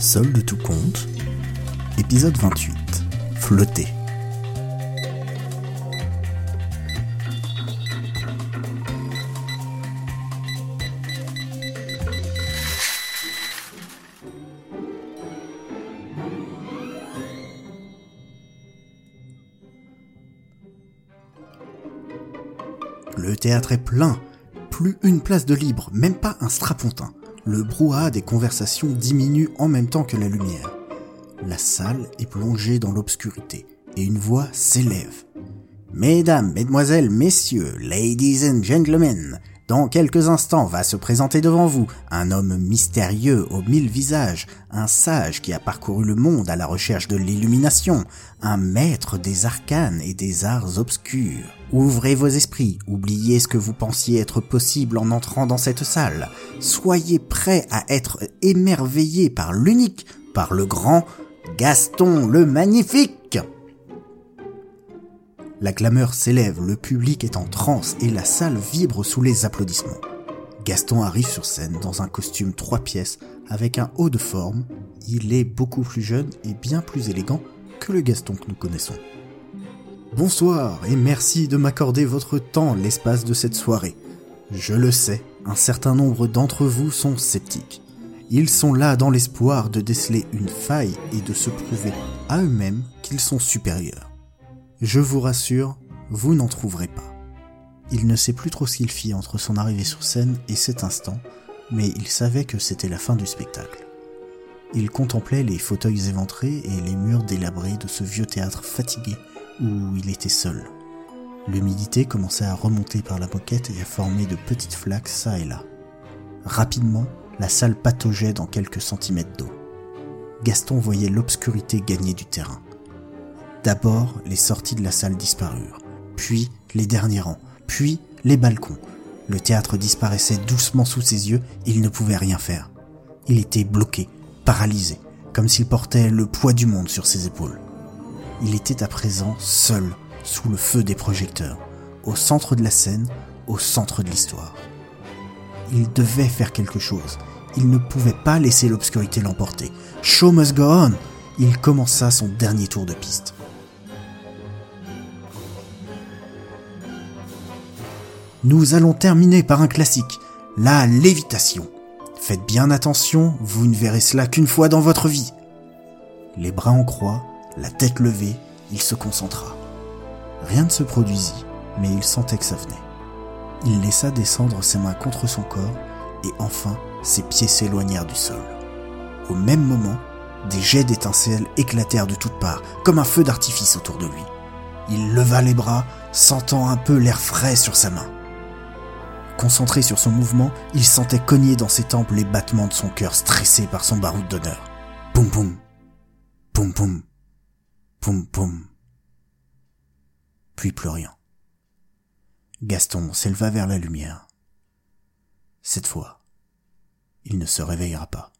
Seul de tout compte, épisode 28. Flotter. Le théâtre est plein, plus une place de libre, même pas un strapontin. Le brouhaha des conversations diminue en même temps que la lumière. La salle est plongée dans l'obscurité et une voix s'élève. Mesdames, mesdemoiselles, messieurs, ladies and gentlemen, dans quelques instants va se présenter devant vous un homme mystérieux aux mille visages, un sage qui a parcouru le monde à la recherche de l'illumination, un maître des arcanes et des arts obscurs. Ouvrez vos esprits, oubliez ce que vous pensiez être possible en entrant dans cette salle. Soyez prêts à être émerveillés par l'unique, par le grand Gaston le Magnifique. La clameur s'élève, le public est en transe et la salle vibre sous les applaudissements. Gaston arrive sur scène dans un costume trois pièces avec un haut de forme. Il est beaucoup plus jeune et bien plus élégant que le Gaston que nous connaissons. Bonsoir et merci de m'accorder votre temps l'espace de cette soirée. Je le sais, un certain nombre d'entre vous sont sceptiques. Ils sont là dans l'espoir de déceler une faille et de se prouver à eux-mêmes qu'ils sont supérieurs. Je vous rassure, vous n'en trouverez pas. Il ne sait plus trop ce qu'il fit entre son arrivée sur scène et cet instant, mais il savait que c'était la fin du spectacle. Il contemplait les fauteuils éventrés et les murs délabrés de ce vieux théâtre fatigué où il était seul. L'humidité commençait à remonter par la moquette et à former de petites flaques çà et là. Rapidement, la salle pataugeait dans quelques centimètres d'eau. Gaston voyait l'obscurité gagner du terrain. D'abord, les sorties de la salle disparurent, puis les derniers rangs, puis les balcons. Le théâtre disparaissait doucement sous ses yeux, il ne pouvait rien faire. Il était bloqué, paralysé, comme s'il portait le poids du monde sur ses épaules. Il était à présent seul, sous le feu des projecteurs, au centre de la scène, au centre de l'histoire. Il devait faire quelque chose. Il ne pouvait pas laisser l'obscurité l'emporter. Show must go on. Il commença son dernier tour de piste. Nous allons terminer par un classique, la lévitation. Faites bien attention, vous ne verrez cela qu'une fois dans votre vie. Les bras en croix, la tête levée, il se concentra. Rien ne se produisit, mais il sentait que ça venait. Il laissa descendre ses mains contre son corps et enfin ses pieds s'éloignèrent du sol. Au même moment, des jets d'étincelles éclatèrent de toutes parts, comme un feu d'artifice autour de lui. Il leva les bras, sentant un peu l'air frais sur sa main. Concentré sur son mouvement, il sentait cogner dans ses tempes les battements de son cœur stressé par son baroud d'honneur. Poum poum, poum poum, poum poum. Puis plus rien. Gaston s'éleva vers la lumière. Cette fois, il ne se réveillera pas.